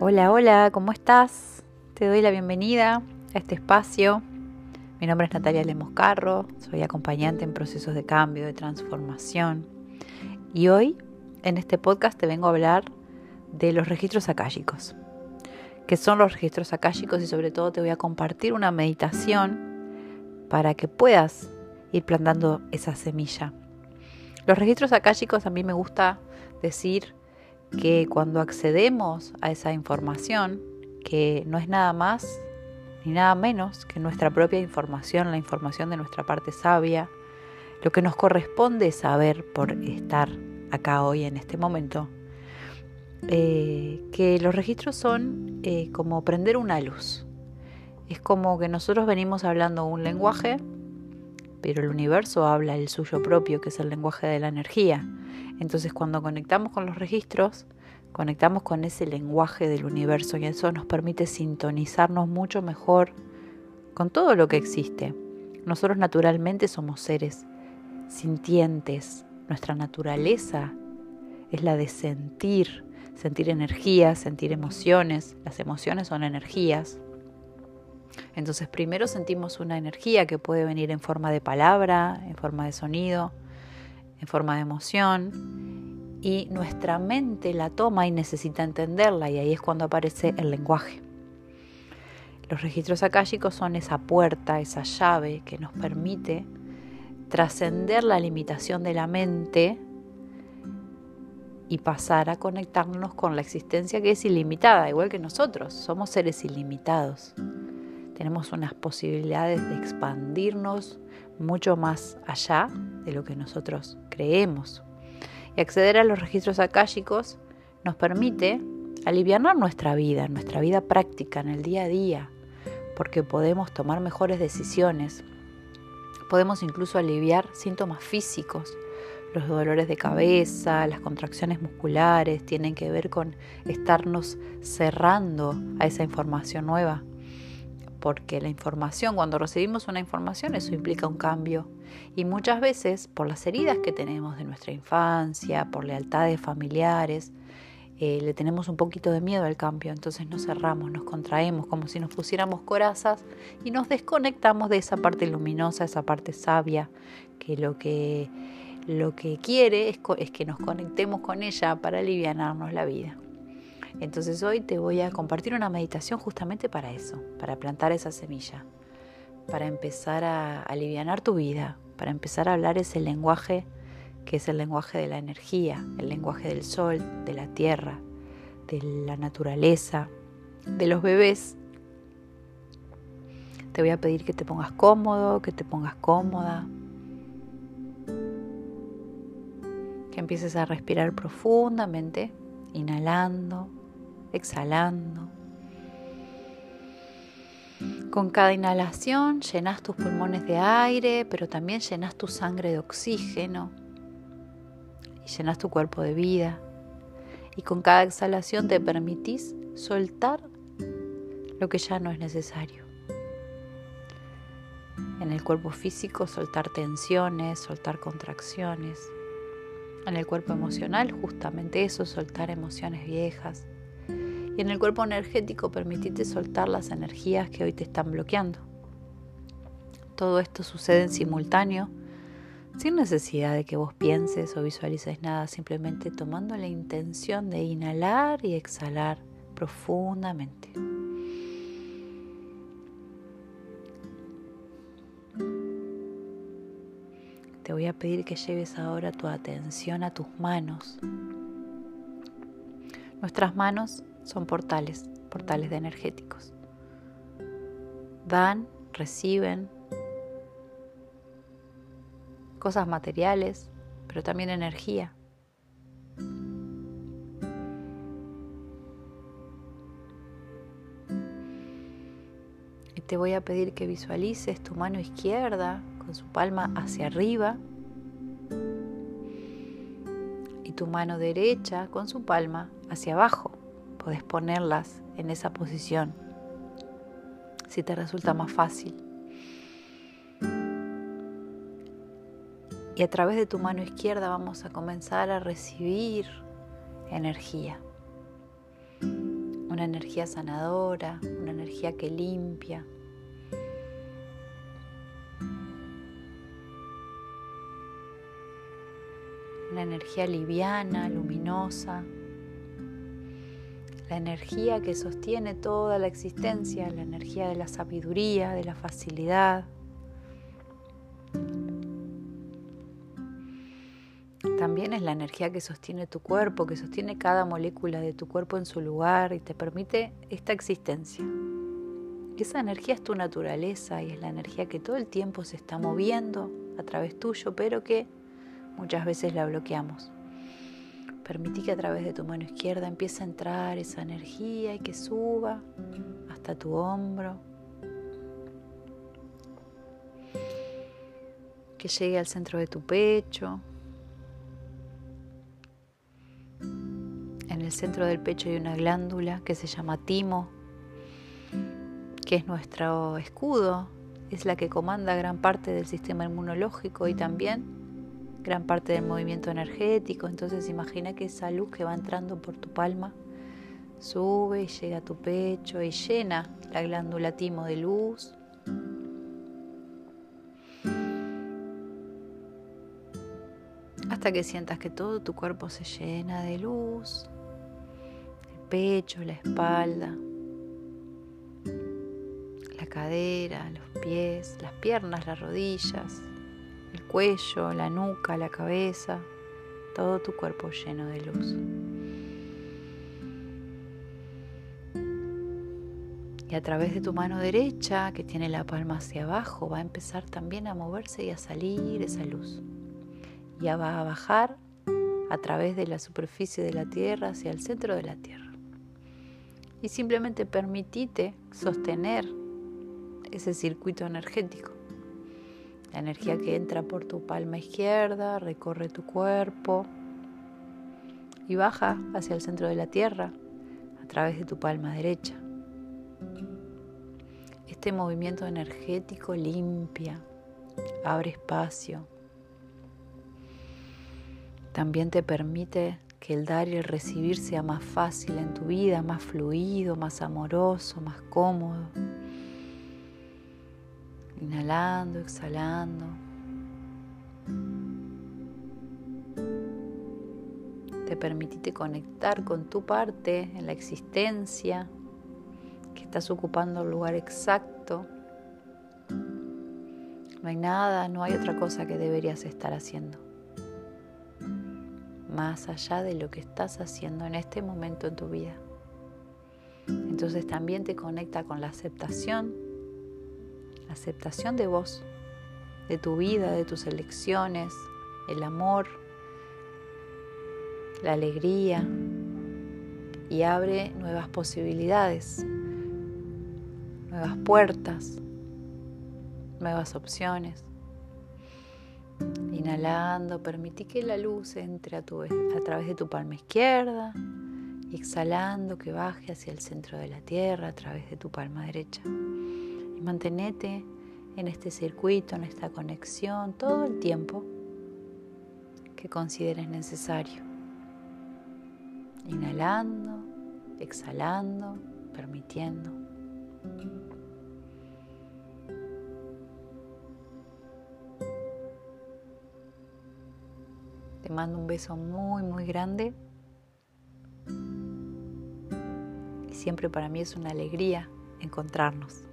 Hola, hola, ¿cómo estás? Te doy la bienvenida a este espacio. Mi nombre es Natalia Lemoscarro, soy acompañante en procesos de cambio, de transformación. Y hoy, en este podcast, te vengo a hablar de los registros akáshicos. ¿Qué son los registros akáshicos? Y sobre todo te voy a compartir una meditación para que puedas ir plantando esa semilla. Los registros akáshicos a mí me gusta decir que cuando accedemos a esa información, que no es nada más ni nada menos que nuestra propia información, la información de nuestra parte sabia, lo que nos corresponde saber por estar acá hoy en este momento, eh, que los registros son eh, como prender una luz. Es como que nosotros venimos hablando un lenguaje, pero el universo habla el suyo propio, que es el lenguaje de la energía. Entonces cuando conectamos con los registros, conectamos con ese lenguaje del universo y eso nos permite sintonizarnos mucho mejor con todo lo que existe. Nosotros naturalmente somos seres sintientes. Nuestra naturaleza es la de sentir, sentir energías, sentir emociones. Las emociones son energías. Entonces primero sentimos una energía que puede venir en forma de palabra, en forma de sonido, en forma de emoción y nuestra mente la toma y necesita entenderla y ahí es cuando aparece el lenguaje. Los registros akáshicos son esa puerta, esa llave que nos permite trascender la limitación de la mente y pasar a conectarnos con la existencia que es ilimitada, igual que nosotros, somos seres ilimitados. Tenemos unas posibilidades de expandirnos mucho más allá de lo que nosotros creemos. Y acceder a los registros akáshicos nos permite aliviar nuestra vida, nuestra vida práctica, en el día a día, porque podemos tomar mejores decisiones. Podemos incluso aliviar síntomas físicos. Los dolores de cabeza, las contracciones musculares tienen que ver con estarnos cerrando a esa información nueva porque la información, cuando recibimos una información, eso implica un cambio. Y muchas veces, por las heridas que tenemos de nuestra infancia, por lealtades familiares, eh, le tenemos un poquito de miedo al cambio, entonces nos cerramos, nos contraemos como si nos pusiéramos corazas y nos desconectamos de esa parte luminosa, esa parte sabia, que lo que, lo que quiere es, es que nos conectemos con ella para aliviarnos la vida. Entonces hoy te voy a compartir una meditación justamente para eso, para plantar esa semilla, para empezar a aliviar tu vida, para empezar a hablar ese lenguaje que es el lenguaje de la energía, el lenguaje del sol, de la tierra, de la naturaleza, de los bebés. Te voy a pedir que te pongas cómodo, que te pongas cómoda, que empieces a respirar profundamente, inhalando exhalando. Con cada inhalación llenas tus pulmones de aire, pero también llenas tu sangre de oxígeno y llenas tu cuerpo de vida. Y con cada exhalación te permitís soltar lo que ya no es necesario. En el cuerpo físico soltar tensiones, soltar contracciones. En el cuerpo emocional justamente eso, soltar emociones viejas, y en el cuerpo energético permitite soltar las energías que hoy te están bloqueando. Todo esto sucede en simultáneo, sin necesidad de que vos pienses o visualices nada, simplemente tomando la intención de inhalar y exhalar profundamente. Te voy a pedir que lleves ahora tu atención a tus manos. Nuestras manos son portales, portales de energéticos. Dan, reciben cosas materiales, pero también energía. Y te voy a pedir que visualices tu mano izquierda con su palma hacia arriba y tu mano derecha con su palma hacia abajo podés ponerlas en esa posición si te resulta más fácil. Y a través de tu mano izquierda vamos a comenzar a recibir energía. Una energía sanadora, una energía que limpia. Una energía liviana, luminosa. La energía que sostiene toda la existencia, la energía de la sabiduría, de la facilidad. También es la energía que sostiene tu cuerpo, que sostiene cada molécula de tu cuerpo en su lugar y te permite esta existencia. Esa energía es tu naturaleza y es la energía que todo el tiempo se está moviendo a través tuyo, pero que muchas veces la bloqueamos. Permití que a través de tu mano izquierda empiece a entrar esa energía y que suba hasta tu hombro. Que llegue al centro de tu pecho, el centro del pecho hay una glándula que se llama timo, que es nuestro escudo, es la que comanda gran parte del sistema inmunológico y también gran parte del movimiento energético. Entonces imagina que esa luz que va entrando por tu palma sube y llega a tu pecho y llena la glándula timo de luz. Hasta que sientas que todo tu cuerpo se llena de luz pecho, la espalda, la cadera, los pies, las piernas, las rodillas, el cuello, la nuca, la cabeza, todo tu cuerpo lleno de luz. Y a través de tu mano derecha, que tiene la palma hacia abajo, va a empezar también a moverse y a salir esa luz. Ya va a bajar a través de la superficie de la Tierra hacia el centro de la Tierra y simplemente permitite sostener ese circuito energético. La energía que entra por tu palma izquierda recorre tu cuerpo y baja hacia el centro de la tierra a través de tu palma derecha. Este movimiento energético limpia, abre espacio. También te permite que el dar y el recibir sea más fácil en tu vida, más fluido, más amoroso, más cómodo. Inhalando, exhalando. Te permitiste conectar con tu parte en la existencia, que estás ocupando el lugar exacto. No hay nada, no hay otra cosa que deberías estar haciendo más allá de lo que estás haciendo en este momento en tu vida. Entonces también te conecta con la aceptación, aceptación de vos, de tu vida, de tus elecciones, el amor, la alegría y abre nuevas posibilidades, nuevas puertas, nuevas opciones. Inhalando, permití que la luz entre a, a través de tu palma izquierda exhalando que baje hacia el centro de la tierra a través de tu palma derecha. Y mantenete en este circuito, en esta conexión, todo el tiempo que consideres necesario. Inhalando, exhalando, permitiendo. Te mando un beso muy, muy grande. Y siempre para mí es una alegría encontrarnos.